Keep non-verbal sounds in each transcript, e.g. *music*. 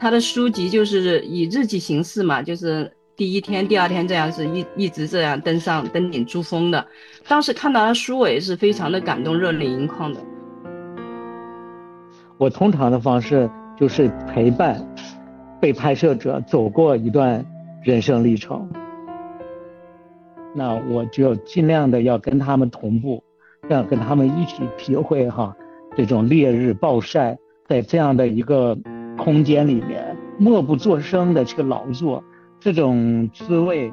他的书籍就是以日记形式嘛，就是第一天、第二天这样是一一直这样登上登顶珠峰的。当时看到他书我也是非常的感动，热泪盈眶的。我通常的方式就是陪伴被拍摄者走过一段人生历程，那我就尽量的要跟他们同步，要跟他们一起体会哈这种烈日暴晒，在这样的一个空间里面默不作声的去劳作，这种滋味。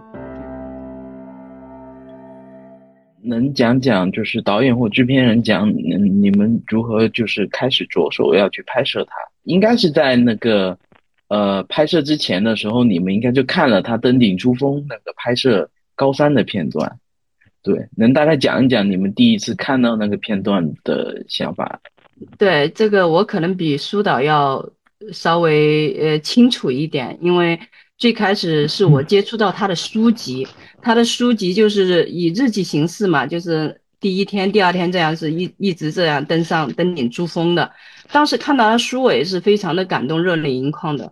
能讲讲就是导演或制片人讲，嗯，你们如何就是开始着手要去拍摄它？应该是在那个呃拍摄之前的时候，你们应该就看了他登顶珠峰那个拍摄高山的片段，对，能大概讲一讲你们第一次看到那个片段的想法？对，这个我可能比苏导要稍微呃清楚一点，因为最开始是我接触到他的书籍。他的书籍就是以日记形式嘛，就是第一天、第二天这样是一一直这样登上登顶珠峰的。当时看到他书尾是非常的感动，热泪盈眶的。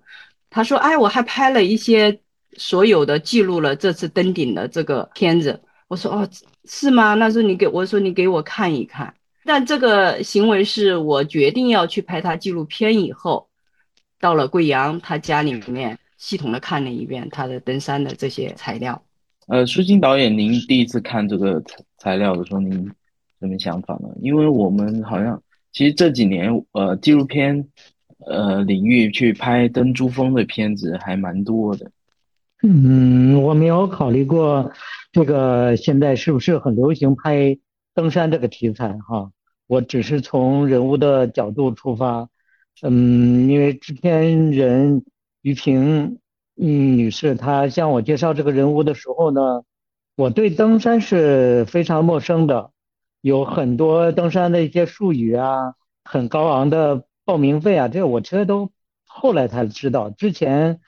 他说：“哎，我还拍了一些所有的记录了这次登顶的这个片子。”我说：“哦，是吗？那是你给我说你给我看一看。”但这个行为是我决定要去拍他纪录片以后，到了贵阳他家里面系统的看了一遍他的登山的这些材料。呃，舒金导演，您第一次看这个材材料的时候，您什么想法呢？因为我们好像其实这几年，呃，纪录片呃领域去拍登珠峰的片子还蛮多的。嗯，我没有考虑过这个现在是不是很流行拍登山这个题材哈。我只是从人物的角度出发，嗯，因为制片人于平。嗯，女士，她向我介绍这个人物的时候呢，我对登山是非常陌生的，有很多登山的一些术语啊，很高昂的报名费啊，这我其实都后来才知道。之前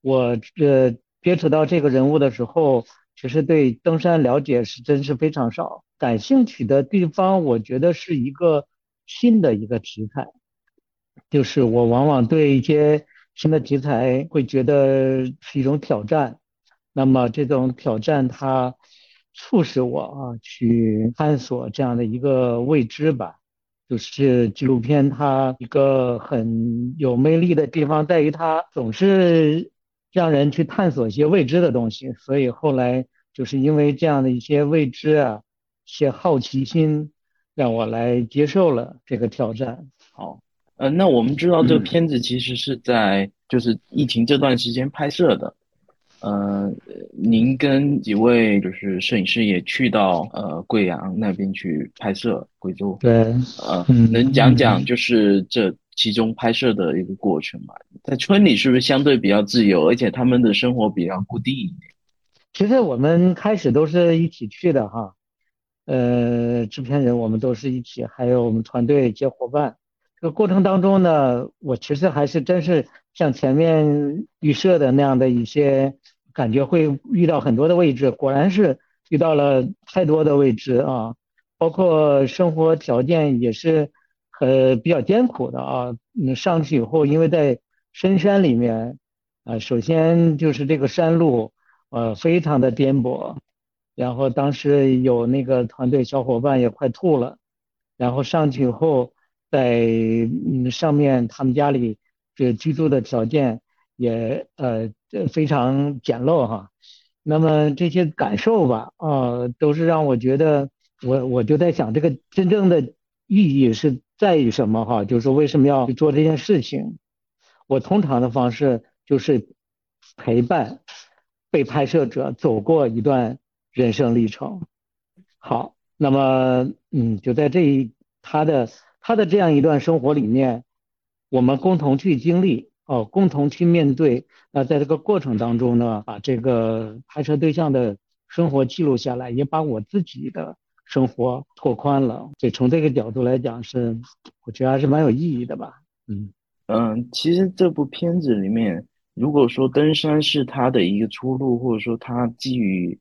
我呃接触到这个人物的时候，其实对登山了解是真是非常少。感兴趣的地方，我觉得是一个新的一个题材，就是我往往对一些。新的题材会觉得是一种挑战，那么这种挑战它促使我啊去探索这样的一个未知吧。就是纪录片它一个很有魅力的地方在于它总是让人去探索一些未知的东西，所以后来就是因为这样的一些未知啊，一些好奇心，让我来接受了这个挑战。好。呃，那我们知道这个片子其实是在就是疫情这段时间拍摄的，呃，您跟几位就是摄影师也去到呃贵阳那边去拍摄，贵州，对，呃，能讲讲就是这其中拍摄的一个过程吗？在村里是不是相对比较自由，而且他们的生活比较固定一点？其实我们开始都是一起去的哈，呃，制片人我们都是一起，还有我们团队一些伙伴。这过程当中呢，我其实还是真是像前面预设的那样的一些感觉，会遇到很多的位置，果然是遇到了太多的位置啊，包括生活条件也是呃比较艰苦的啊。嗯，上去以后，因为在深山里面啊，首先就是这个山路呃非常的颠簸，然后当时有那个团队小伙伴也快吐了，然后上去以后。在嗯上面，他们家里这居住的条件也呃非常简陋哈。那么这些感受吧，啊，都是让我觉得，我我就在想，这个真正的意义是在于什么哈？就是为什么要去做这件事情？我通常的方式就是陪伴被拍摄者走过一段人生历程。好，那么嗯，就在这一他的。他的这样一段生活里面，我们共同去经历哦，共同去面对。那在这个过程当中呢，把这个拍摄对象的生活记录下来，也把我自己的生活拓宽了。所以从这个角度来讲，是我觉得还是蛮有意义的吧。嗯嗯，其实这部片子里面，如果说登山是他的一个出路，或者说他基于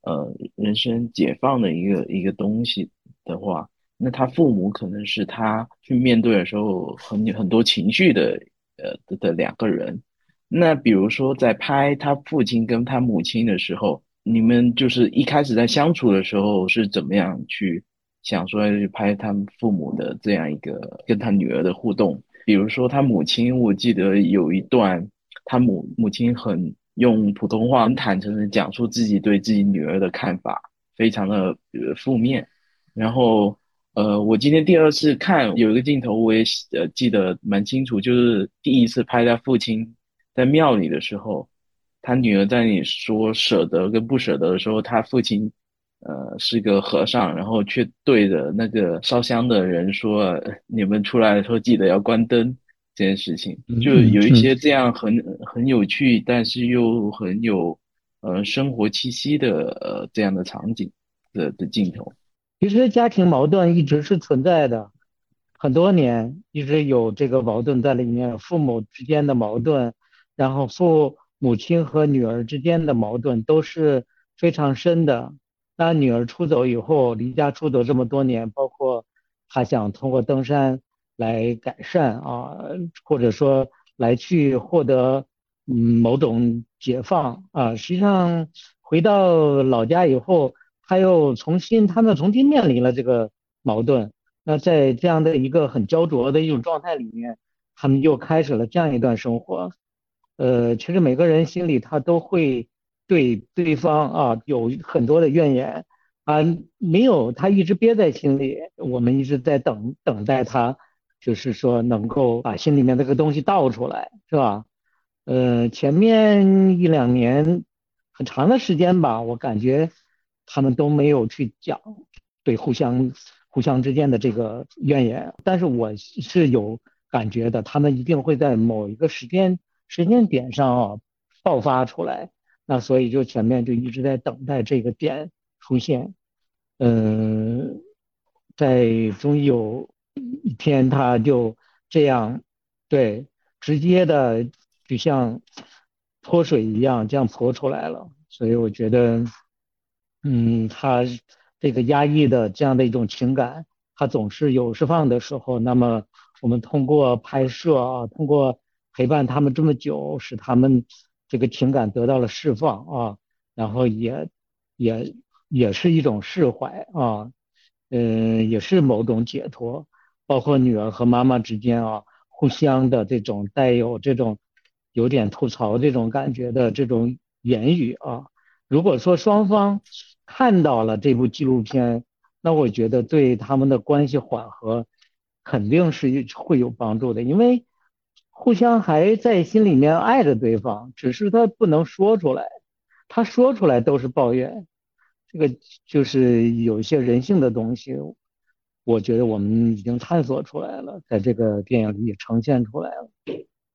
呃人生解放的一个一个东西的话。那他父母可能是他去面对的时候很很多情绪的呃的的两个人。那比如说在拍他父亲跟他母亲的时候，你们就是一开始在相处的时候是怎么样去想说要去拍他们父母的这样一个跟他女儿的互动？比如说他母亲，我记得有一段，他母母亲很用普通话很坦诚的讲述自己对自己女儿的看法，非常的呃负面。然后呃，我今天第二次看有一个镜头，我也呃记得蛮清楚，就是第一次拍他父亲在庙里的时候，他女儿在那里说舍得跟不舍得的时候，他父亲。呃，是个和尚，然后却对着那个烧香的人说：“你们出来的时候记得要关灯。”这件事情就有一些这样很很有趣，但是又很有呃生活气息的呃这样的场景的的镜头。其实家庭矛盾一直是存在的，很多年一直有这个矛盾在里面，父母之间的矛盾，然后父母亲和女儿之间的矛盾都是非常深的。那女儿出走以后，离家出走这么多年，包括他想通过登山来改善啊，或者说来去获得嗯某种解放啊。实际上回到老家以后，他又重新，他们重新面临了这个矛盾。那在这样的一个很焦灼的一种状态里面，他们又开始了这样一段生活。呃，其实每个人心里他都会。对对方啊有很多的怨言啊，没有他一直憋在心里，我们一直在等等待他，就是说能够把心里面这个东西倒出来，是吧？呃，前面一两年很长的时间吧，我感觉他们都没有去讲对互相互相之间的这个怨言，但是我是有感觉的，他们一定会在某一个时间时间点上啊爆发出来。那所以就前面就一直在等待这个点出现，嗯，在终于有一天他就这样，对，直接的就像泼水一样这样泼出来了。所以我觉得，嗯，他这个压抑的这样的一种情感，他总是有释放的时候。那么我们通过拍摄啊，通过陪伴他们这么久，使他们。这个情感得到了释放啊，然后也也也是一种释怀啊，嗯，也是某种解脱。包括女儿和妈妈之间啊，互相的这种带有这种有点吐槽这种感觉的这种言语啊，如果说双方看到了这部纪录片，那我觉得对他们的关系缓和肯定是会有帮助的，因为。互相还在心里面爱着对方，只是他不能说出来，他说出来都是抱怨，这个就是有一些人性的东西，我觉得我们已经探索出来了，在这个电影里也呈现出来了。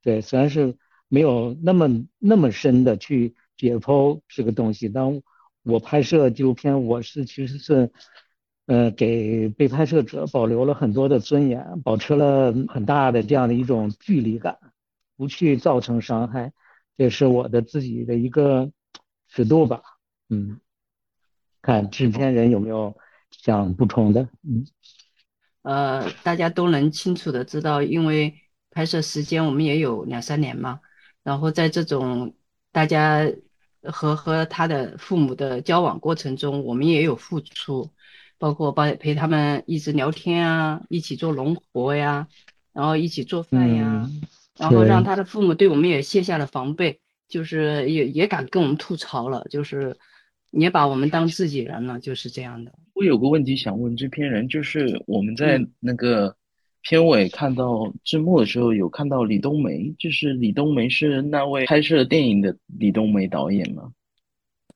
对，虽然是没有那么那么深的去解剖这个东西，但我拍摄纪录片，我是其实是。呃，给被拍摄者保留了很多的尊严，保持了很大的这样的一种距离感，不去造成伤害，这是我的自己的一个尺度吧。嗯，看制片人有没有想补充的？嗯，呃，大家都能清楚的知道，因为拍摄时间我们也有两三年嘛，然后在这种大家和和他的父母的交往过程中，我们也有付出。包括帮陪他们一直聊天啊，一起做农活呀，然后一起做饭呀，然后让他的父母对我们也卸下了防备，就是也也敢跟我们吐槽了，就是也把我们当自己人了，就是这样的。我有个问题想问制片人，就是我们在那个片尾看到字幕的时候，有看到李冬梅，就是李冬梅是那位拍摄电影的李冬梅导演吗？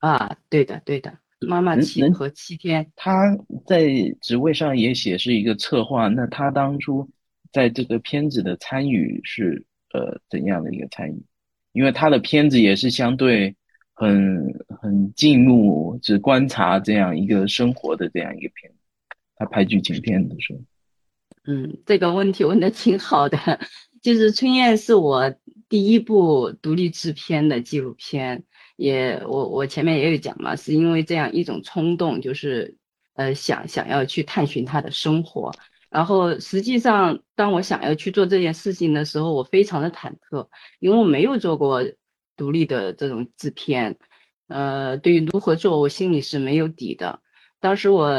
啊，对的，对的。妈妈七和七天，他在职位上也写是一个策划。那他当初在这个片子的参与是呃怎样的一个参与？因为他的片子也是相对很很静穆，只观察这样一个生活的这样一个片。他拍剧情片的时候，嗯，这个问题问的挺好的。就是《春燕》是我第一部独立制片的纪录片。也我我前面也有讲嘛，是因为这样一种冲动，就是呃想想要去探寻他的生活，然后实际上，当我想要去做这件事情的时候，我非常的忐忑，因为我没有做过独立的这种制片，呃，对于如何做，我心里是没有底的。当时我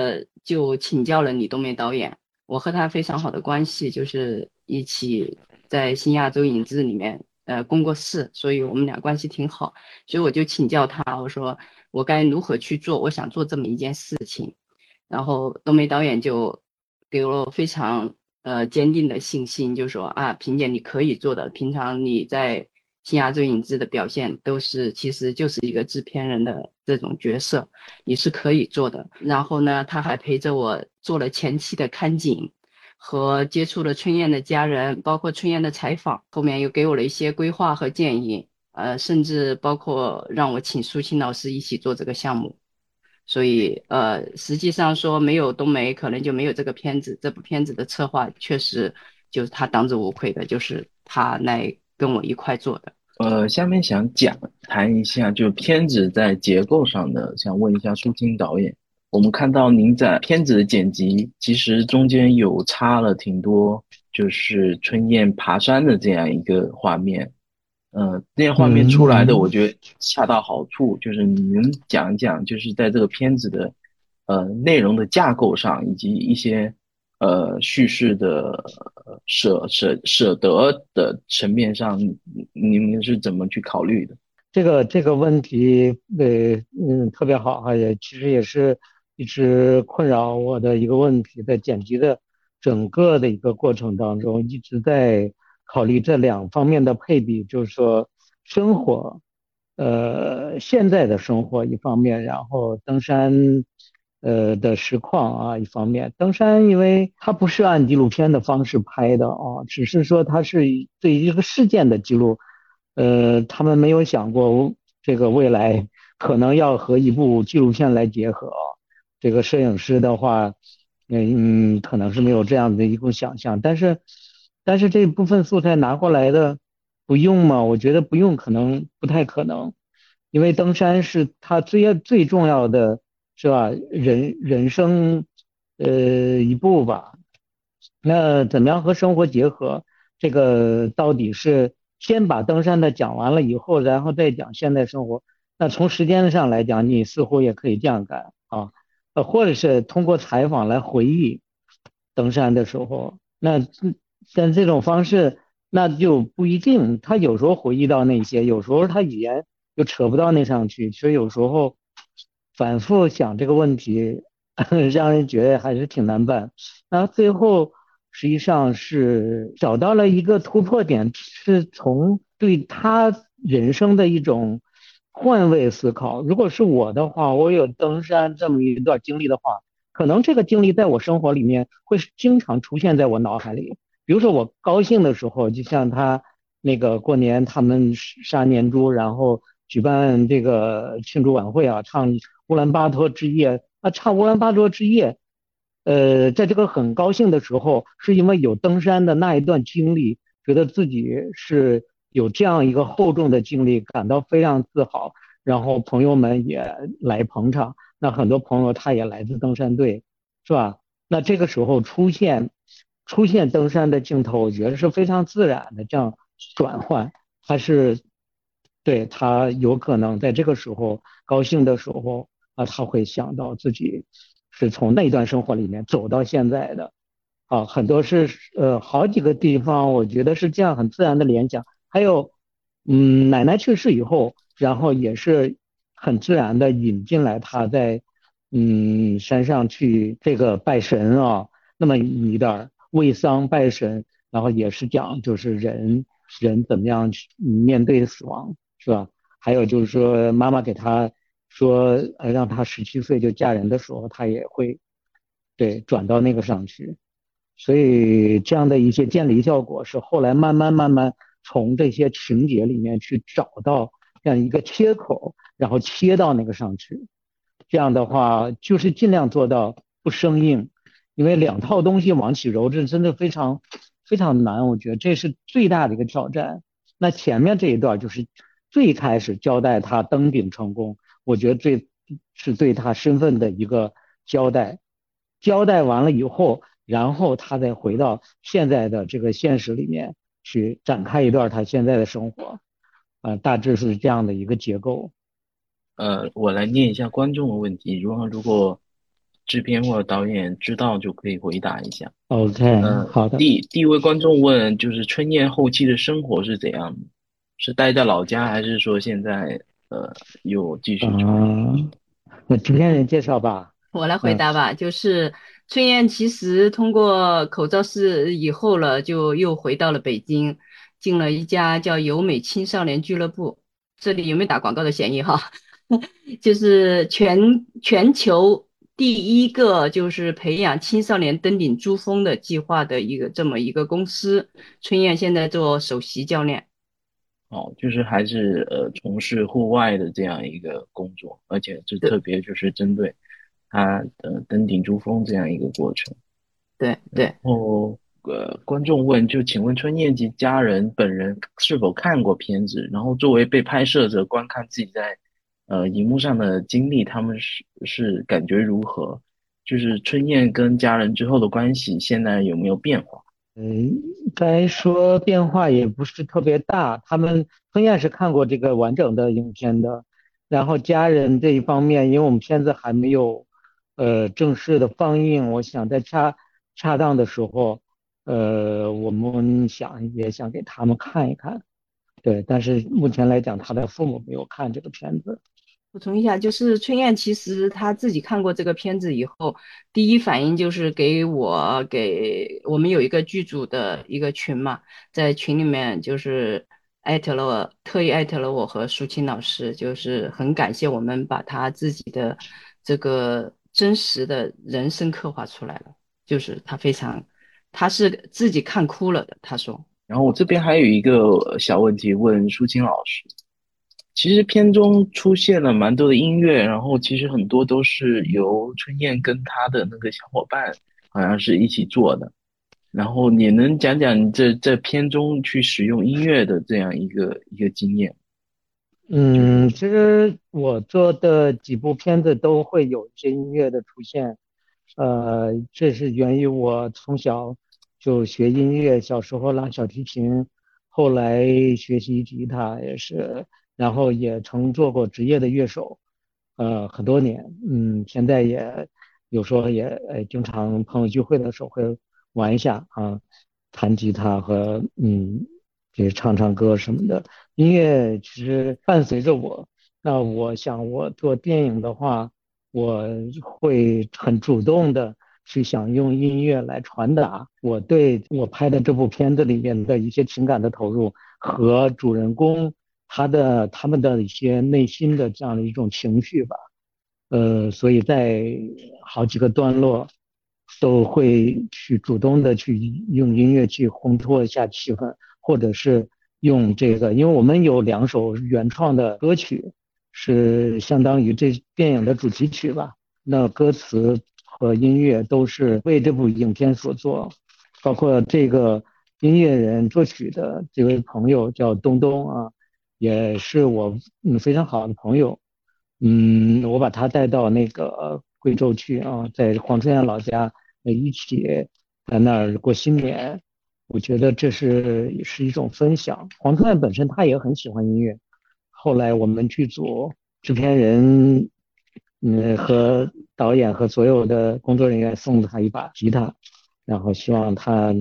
就请教了李冬梅导演，我和他非常好的关系，就是一起在新亚洲影制里面呃共过事，所以我们俩关系挺好。所以我就请教他，我说我该如何去做，我想做这么一件事情。然后冬梅导演就。给了我非常呃坚定的信心，就说啊，萍姐你可以做的。平常你在新亚洲影制的表现都是，其实就是一个制片人的这种角色，你是可以做的。然后呢，他还陪着我做了前期的看景，和接触了春燕的家人，包括春燕的采访。后面又给我了一些规划和建议，呃，甚至包括让我请苏青老师一起做这个项目。所以，呃，实际上说没有冬梅，可能就没有这个片子。这部片子的策划确实就是他当之无愧的，就是他来跟我一块做的。呃，下面想讲谈一下，就片子在结构上的，想问一下舒青导演。我们看到您在片子的剪辑，其实中间有插了挺多，就是春燕爬山的这样一个画面。呃，这些画面出来的，我觉得恰到好处。就是你能讲一讲，就是在这个片子的呃内容的架构上，以及一些呃叙事的舍舍舍得的层面上，你们是怎么去考虑的？这个这个问题，呃嗯，特别好哈，也其实也是一直困扰我的一个问题，在剪辑的整个的一个过程当中，一直在。考虑这两方面的配比，就是说生活，呃，现在的生活一方面，然后登山，呃的实况啊一方面。登山因为它不是按纪录片的方式拍的啊，只是说它是对一个事件的记录，呃，他们没有想过这个未来可能要和一部纪录片来结合。这个摄影师的话，嗯，可能是没有这样的一个想象，但是。但是这部分素材拿过来的不用吗？我觉得不用，可能不太可能，因为登山是他最最重要的是吧？人人生呃一步吧。那怎么样和生活结合？这个到底是先把登山的讲完了以后，然后再讲现代生活？那从时间上来讲，你似乎也可以这样干啊，呃，或者是通过采访来回忆登山的时候，那。像这种方式，那就不一定。他有时候回忆到那些，有时候他语言又扯不到那上去，所以有时候反复想这个问题，*laughs* 让人觉得还是挺难办。那最后实际上是找到了一个突破点，是从对他人生的一种换位思考。如果是我的话，我有登山这么一段经历的话，可能这个经历在我生活里面会经常出现在我脑海里。比如说我高兴的时候，就像他那个过年他们杀年猪，然后举办这个庆祝晚会啊，唱乌兰巴托之夜啊，唱乌兰巴托之夜，呃，在这个很高兴的时候，是因为有登山的那一段经历，觉得自己是有这样一个厚重的经历，感到非常自豪。然后朋友们也来捧场，那很多朋友他也来自登山队，是吧？那这个时候出现。出现登山的镜头，我觉得是非常自然的这样转换，还是对他有可能在这个时候高兴的时候啊，他会想到自己是从那段生活里面走到现在的啊，很多是呃好几个地方，我觉得是这样很自然的联想。还有嗯，奶奶去世以后，然后也是很自然的引进来他在嗯山上去这个拜神啊，那么一段。为丧拜神，然后也是讲就是人人怎么样去面对死亡，是吧？还有就是说妈妈给他说，呃，让他十七岁就嫁人的时候，他也会对转到那个上去。所以这样的一些建立效果是后来慢慢慢慢从这些情节里面去找到这样一个切口，然后切到那个上去。这样的话就是尽量做到不生硬。因为两套东西往起揉，这真的非常非常难，我觉得这是最大的一个挑战。那前面这一段就是最开始交代他登顶成功，我觉得最是对他身份的一个交代。交代完了以后，然后他再回到现在的这个现实里面去展开一段他现在的生活，啊，大致是这样的一个结构。呃，我来念一下观众的问题，如果如果制片或者导演知道就可以回答一下。OK，嗯，好的。第第一位观众问，就是春燕后期的生活是怎样的？是待在老家，还是说现在呃又继续传？那制片人介绍吧。我来回答吧，就是春燕其实通过口罩事以后了，就又回到了北京，进了一家叫由美青少年俱乐部。这里有没有打广告的嫌疑哈？*laughs* 就是全全球第一个就是培养青少年登顶珠峰的计划的一个这么一个公司。春燕现在做首席教练。哦，就是还是呃从事户外的这样一个工作，而且是特别就是针对。他呃登顶珠峰这样一个过程，对对。然后呃，观众问，就请问春燕及家人本人是否看过片子？然后作为被拍摄者观看自己在呃荧幕上的经历，他们是是感觉如何？就是春燕跟家人之后的关系现在有没有变化？嗯，该说变化也不是特别大。他们春燕是看过这个完整的影片的，然后家人这一方面，因为我们片子还没有。呃，正式的放映，我想在恰恰当的时候，呃，我们想也想给他们看一看，对。但是目前来讲，他的父母没有看这个片子。补充一下，就是春燕其实他自己看过这个片子以后，第一反应就是给我给我们有一个剧组的一个群嘛，在群里面就是艾特了我，特意艾特了我和舒青老师，就是很感谢我们把他自己的这个。真实的人生刻画出来了，就是他非常，他是自己看哭了的。他说，然后我这边还有一个小问题问舒青老师，其实片中出现了蛮多的音乐，然后其实很多都是由春燕跟他的那个小伙伴好像是一起做的，然后你能讲讲这在片中去使用音乐的这样一个一个经验？嗯，其实我做的几部片子都会有一些音乐的出现，呃，这是源于我从小就学音乐，小时候拉小提琴，后来学习吉他也是，然后也曾做过职业的乐手，呃，很多年，嗯，现在也有时候也呃经常朋友聚会的时候会玩一下啊，弹吉他和嗯。也唱唱歌什么的，音乐其实伴随着我。那我想，我做电影的话，我会很主动的去想用音乐来传达我对我拍的这部片子里面的一些情感的投入和主人公他的他们的一些内心的这样的一种情绪吧。呃，所以在好几个段落都会去主动的去用音乐去烘托一下气氛。或者是用这个，因为我们有两首原创的歌曲，是相当于这电影的主题曲吧。那歌词和音乐都是为这部影片所做，包括这个音乐人作曲的这位朋友叫东东啊，也是我嗯非常好的朋友。嗯，我把他带到那个贵州去啊，在黄春燕老家一起在那儿过新年。我觉得这是是一种分享。黄春燕本身他也很喜欢音乐，后来我们剧组制片人，嗯和导演和所有的工作人员送了他一把吉他，然后希望他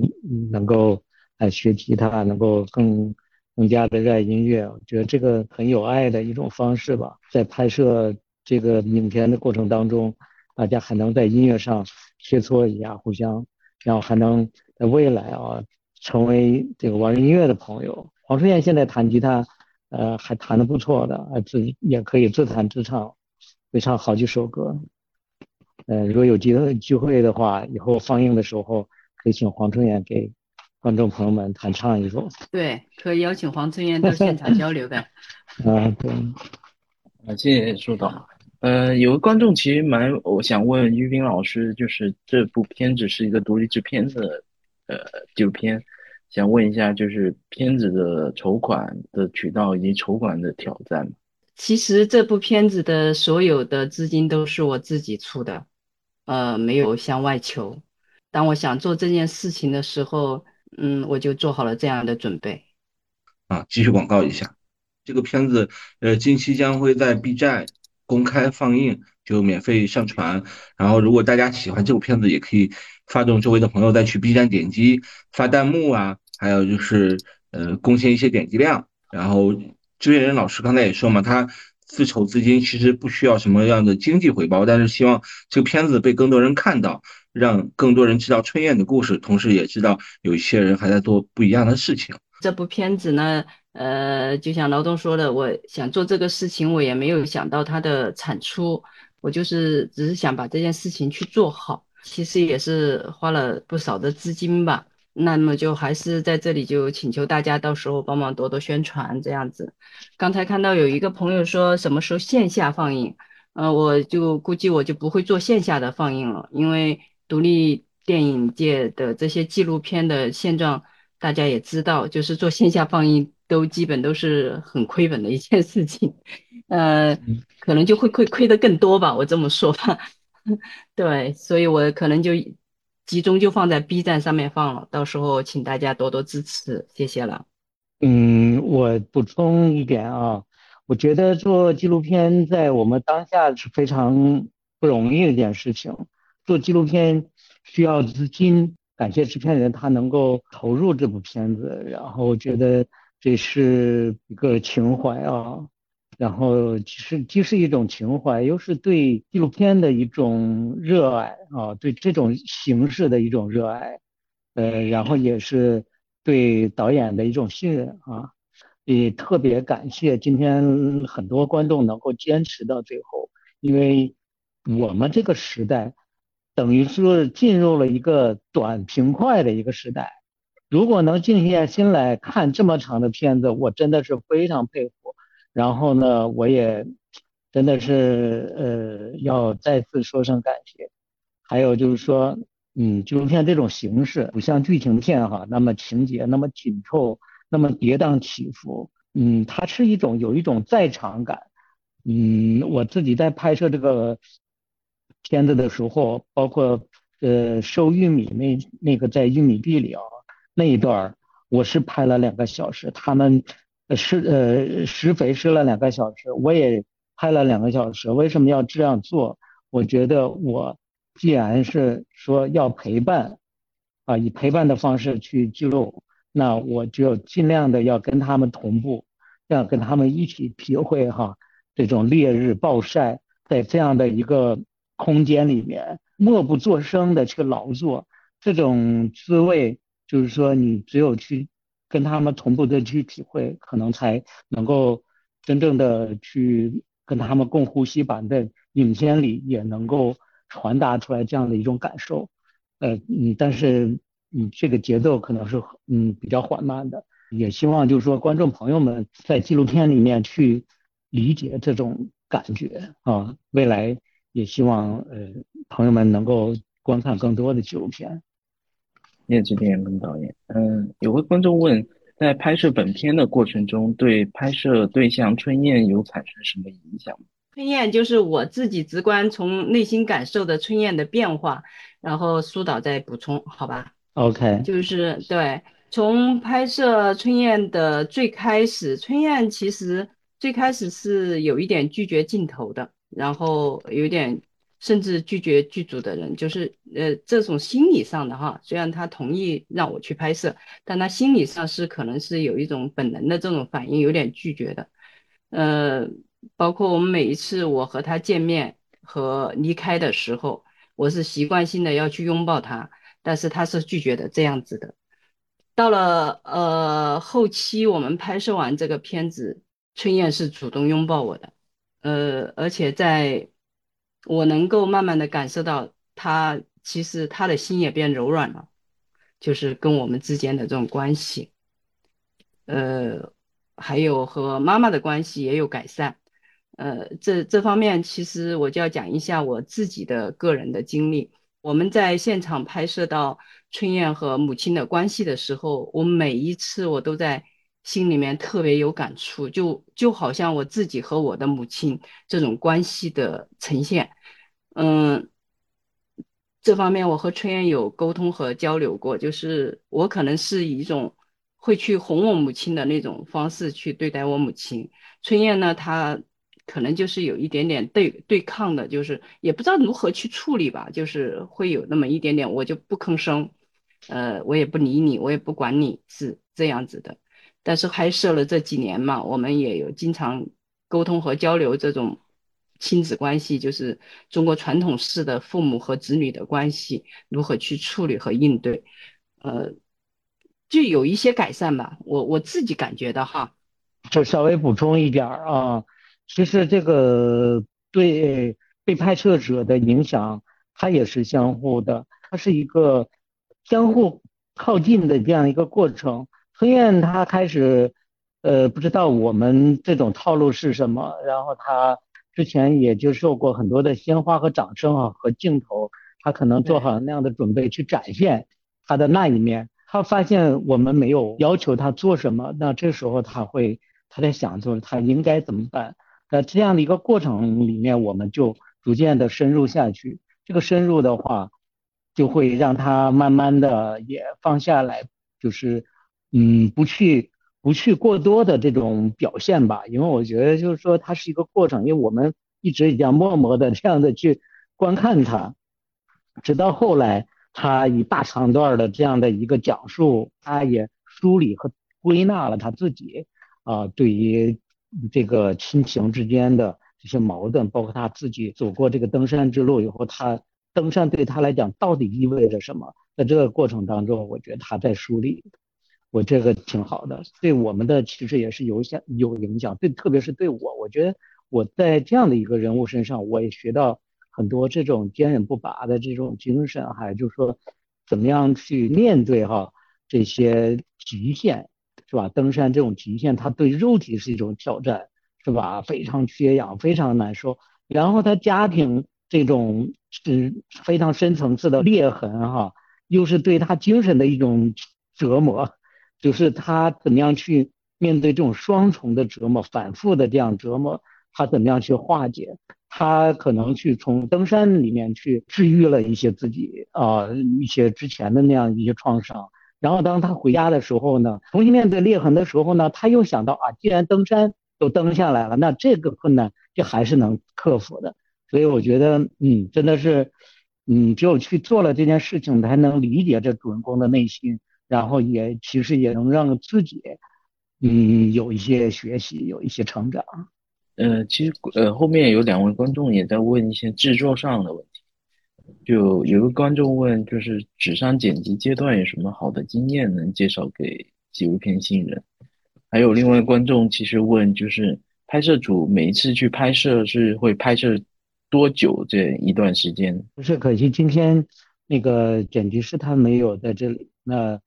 能够来学吉他，能够更更加的热爱音乐。我觉得这个很有爱的一种方式吧。在拍摄这个影片的过程当中，大家还能在音乐上切磋一下，互相，然后还能在未来啊。成为这个玩音乐的朋友，黄春燕现在弹吉他，呃，还弹的不错的，呃，自己也可以自弹自唱，会唱好几首歌。呃，如果有机会聚会的话，以后放映的时候可以请黄春燕给观众朋友们弹唱一首。对，可以邀请黄春燕到现场交流的。*laughs* 啊，对。啊，谢谢说导。呃，有个观众其实蛮，我想问于斌老师，就是这部片子是一个独立制片的。呃，纪录片，想问一下，就是片子的筹款的渠道以及筹款的挑战。其实这部片子的所有的资金都是我自己出的，呃，没有向外求。当我想做这件事情的时候，嗯，我就做好了这样的准备。啊，继续广告一下，这个片子呃近期将会在 B 站公开放映，就免费上传。然后如果大家喜欢这部片子，也可以发动周围的朋友再去 B 站点击发弹幕啊，还有就是呃贡献一些点击量。然后志愿人老师刚才也说嘛，他。自筹资金其实不需要什么样的经济回报，但是希望这个片子被更多人看到，让更多人知道春燕的故事，同时也知道有一些人还在做不一样的事情。这部片子呢，呃，就像劳动说的，我想做这个事情，我也没有想到它的产出，我就是只是想把这件事情去做好，其实也是花了不少的资金吧。那么就还是在这里就请求大家到时候帮忙多多宣传这样子。刚才看到有一个朋友说什么时候线下放映，呃，我就估计我就不会做线下的放映了，因为独立电影界的这些纪录片的现状大家也知道，就是做线下放映都基本都是很亏本的一件事情，*laughs* 呃，可能就会亏亏的更多吧，我这么说吧。*laughs* 对，所以我可能就。集中就放在 B 站上面放了，到时候请大家多多支持，谢谢了。嗯，我补充一点啊，我觉得做纪录片在我们当下是非常不容易的一件事情。做纪录片需要资金，感谢制片人他能够投入这部片子，然后觉得这是一个情怀啊。然后其实既是一种情怀，又是对纪录片的一种热爱啊，对这种形式的一种热爱，呃，然后也是对导演的一种信任啊，也特别感谢今天很多观众能够坚持到最后，因为我们这个时代等于是进入了一个短平快的一个时代，如果能静下心来看这么长的片子，我真的是非常佩服。然后呢，我也真的是呃要再次说声感谢。还有就是说，嗯，纪录片这种形式不像剧情片哈，那么情节那么紧凑，那么跌宕起伏，嗯，它是一种有一种在场感。嗯，我自己在拍摄这个片子的时候，包括呃收玉米那那个在玉米地里啊那一段我是拍了两个小时，他们。施呃施肥施了两个小时，我也拍了两个小时。为什么要这样做？我觉得我既然是说要陪伴，啊，以陪伴的方式去记录，那我就尽量的要跟他们同步，要跟他们一起体会哈这种烈日暴晒，在这样的一个空间里面默不作声的去劳作，这种滋味，就是说你只有去。跟他们同步的去体会，可能才能够真正的去跟他们共呼吸，把在影片里也能够传达出来这样的一种感受。呃嗯，但是嗯这个节奏可能是嗯比较缓慢的，也希望就是说观众朋友们在纪录片里面去理解这种感觉啊。未来也希望呃朋友们能够观看更多的纪录片。叶志电跟导演，嗯，有位观众问，在拍摄本片的过程中，对拍摄对象春燕有产生什么影响吗？春燕就是我自己直观从内心感受的春燕的变化，然后苏导再补充，好吧？OK，就是对，从拍摄春燕的最开始，春燕其实最开始是有一点拒绝镜头的，然后有点。甚至拒绝剧组的人，就是呃这种心理上的哈，虽然他同意让我去拍摄，但他心理上是可能是有一种本能的这种反应，有点拒绝的。呃，包括我们每一次我和他见面和离开的时候，我是习惯性的要去拥抱他，但是他是拒绝的这样子的。到了呃后期我们拍摄完这个片子，春燕是主动拥抱我的，呃，而且在。我能够慢慢的感受到，他其实他的心也变柔软了，就是跟我们之间的这种关系，呃，还有和妈妈的关系也有改善，呃，这这方面其实我就要讲一下我自己的个人的经历。我们在现场拍摄到春燕和母亲的关系的时候，我每一次我都在心里面特别有感触，就就好像我自己和我的母亲这种关系的呈现。嗯，这方面我和春燕有沟通和交流过，就是我可能是以一种会去哄我母亲的那种方式去对待我母亲，春燕呢，她可能就是有一点点对对抗的，就是也不知道如何去处理吧，就是会有那么一点点，我就不吭声，呃，我也不理你，我也不管你是这样子的。但是拍摄了这几年嘛，我们也有经常沟通和交流这种亲子关系，就是中国传统式的父母和子女的关系如何去处理和应对，呃，就有一些改善吧。我我自己感觉的哈，就稍微补充一点啊，其实这个对被拍摄者的影响，它也是相互的，它是一个相互靠近的这样一个过程。春燕她开始，呃，不知道我们这种套路是什么，然后她之前也就受过很多的鲜花和掌声啊和镜头，她可能做好那样的准备去展现她的那一面。她发现我们没有要求她做什么，那这时候她会，她在想，就是她应该怎么办？那这样的一个过程里面，我们就逐渐的深入下去。这个深入的话，就会让她慢慢的也放下来，就是。嗯，不去不去过多的这种表现吧，因为我觉得就是说它是一个过程，因为我们一直也样默默的 *laughs* 这样的去观看它，直到后来他以大长段的这样的一个讲述，他也梳理和归纳了他自己啊对于这个亲情之间的这些矛盾，包括他自己走过这个登山之路以后，他登山对他来讲到底意味着什么？在这个过程当中，我觉得他在梳理。我这个挺好的，对我们的其实也是有响有影响，对，特别是对我，我觉得我在这样的一个人物身上，我也学到很多这种坚韧不拔的这种精神，还就是说怎么样去面对哈这些极限，是吧？登山这种极限，它对肉体是一种挑战，是吧？非常缺氧，非常难受。然后他家庭这种是非常深层次的裂痕哈，又是对他精神的一种折磨。就是他怎么样去面对这种双重的折磨，反复的这样折磨，他怎么样去化解？他可能去从登山里面去治愈了一些自己啊一些之前的那样一些创伤。然后当他回家的时候呢，重新面对裂痕的时候呢，他又想到啊，既然登山都登下来了，那这个困难就还是能克服的。所以我觉得，嗯，真的是，嗯，只有去做了这件事情，才能理解这主人公的内心。然后也其实也能让自己，嗯，有一些学习，有一些成长。呃，其实呃后面有两位观众也在问一些制作上的问题，就有个观众问，就是纸上剪辑阶段有什么好的经验能介绍给纪录片新人？还有另外观众其实问，就是拍摄组每一次去拍摄是会拍摄多久这一段时间？不是，可惜今天那个剪辑师他没有在这里，那。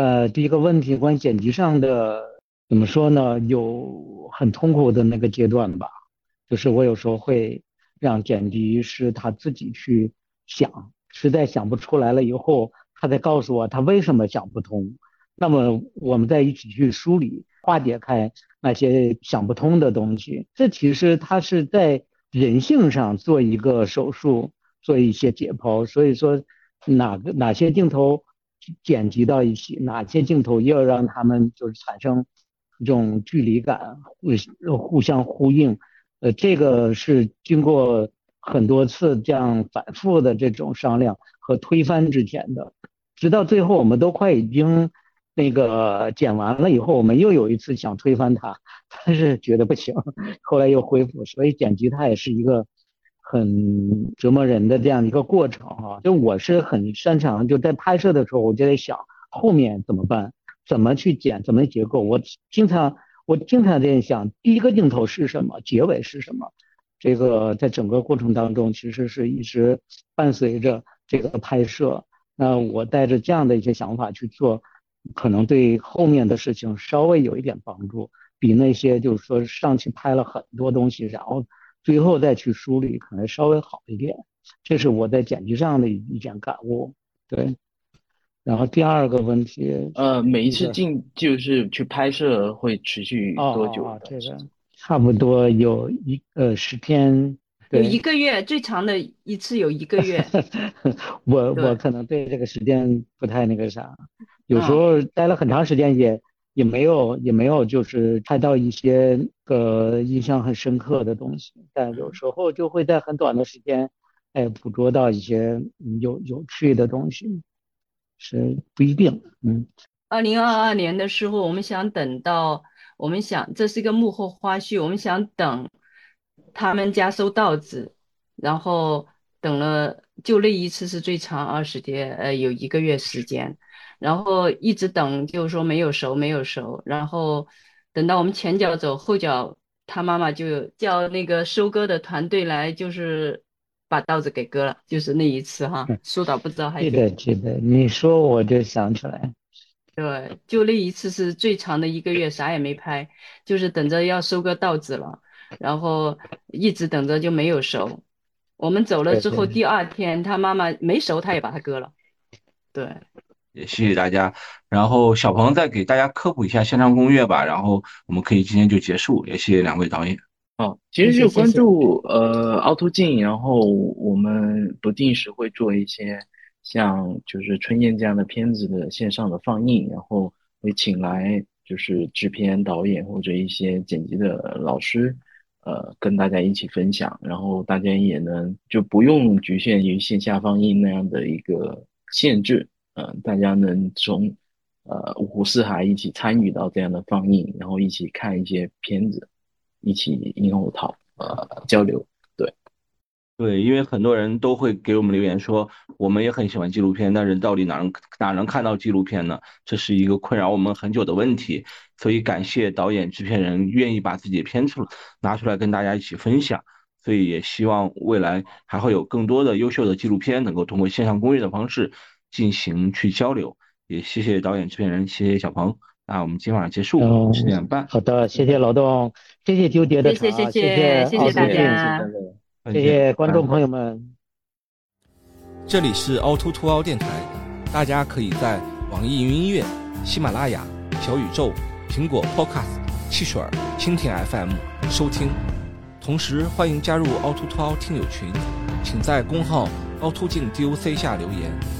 呃，第一个问题，关于剪辑上的怎么说呢？有很痛苦的那个阶段吧，就是我有时候会让剪辑师他自己去想，实在想不出来了以后，他再告诉我他为什么想不通。那么我们再一起去梳理、化解开那些想不通的东西。这其实他是在人性上做一个手术，做一些解剖。所以说，哪个哪些镜头？剪辑到一起，哪些镜头要让他们就是产生一种距离感，互互相呼应，呃，这个是经过很多次这样反复的这种商量和推翻之前的，直到最后我们都快已经那个剪完了以后，我们又有一次想推翻它，但是觉得不行，后来又恢复，所以剪辑它也是一个。很折磨人的这样一个过程哈，就我是很擅长，就在拍摄的时候，我就在想后面怎么办，怎么去剪，怎么结构。我经常我经常在想，第一个镜头是什么，结尾是什么。这个在整个过程当中，其实是一直伴随着这个拍摄。那我带着这样的一些想法去做，可能对后面的事情稍微有一点帮助，比那些就是说上去拍了很多东西，然后。最后再去梳理，可能稍微好一点。这是我在剪辑上的一点感悟。对，然后第二个问题，呃，每一次进就是去拍摄会持续多久？这个差不多有一呃十天有一个月，最长的一次有一个月。*laughs* 我我可能对这个时间不太那个啥，有时候待了很长时间也也没有也没有就是拍到一些个印象很深刻的东西，但有时候就会在很短的时间，哎，捕捉到一些有有趣的东西，是不一定。嗯，二零二二年的时候，我们想等到，我们想这是一个幕后花絮，我们想等。他们家收稻子，然后等了，就那一次是最长二十天，呃，有一个月时间，然后一直等，就是说没有熟，没有熟，然后等到我们前脚走，后脚他妈妈就叫那个收割的团队来，就是把稻子给割了，就是那一次哈，疏导不知道还记得记得，你说我就想起来，对，就那一次是最长的一个月，啥也没拍，就是等着要收割稻子了。然后一直等着就没有熟，我们走了之后，第二天他妈妈没熟，他也把它割了。对，也谢谢大家。然后小鹏再给大家科普一下线上攻略吧，然后我们可以今天就结束。也谢谢两位导演。哦，其实就关注呃凹凸镜，然后我们不定时会做一些像就是春燕这样的片子的线上的放映，然后会请来就是制片导演或者一些剪辑的老师。呃，跟大家一起分享，然后大家也能就不用局限于线下放映那样的一个限制，嗯，大家能从呃五湖四海一起参与到这样的放映，然后一起看一些片子，一起应后讨呃交流。对，对因为很多人都会给我们留言说，我们也很喜欢纪录片，但是到底哪能哪能看到纪录片呢？这是一个困扰我们很久的问题。所以感谢导演、制片人愿意把自己的片子拿出来跟大家一起分享。所以也希望未来还会有更多的优秀的纪录片能够通过线上公益的方式进行去交流。也谢谢导演、制片人，谢谢小鹏。那我们今晚结束十点半。好的，谢谢劳动，谢谢纠结的谢谢谢谢谢谢大家。谢谢观众朋友们，这里是凹凸凸凹电台，大家可以在网易云音乐、喜马拉雅、小宇宙、苹果 Podcast、汽水儿、蜻蜓 FM 收听，同时欢迎加入凹凸凸凹听友群，请在公号凹凸镜 DOC 下留言。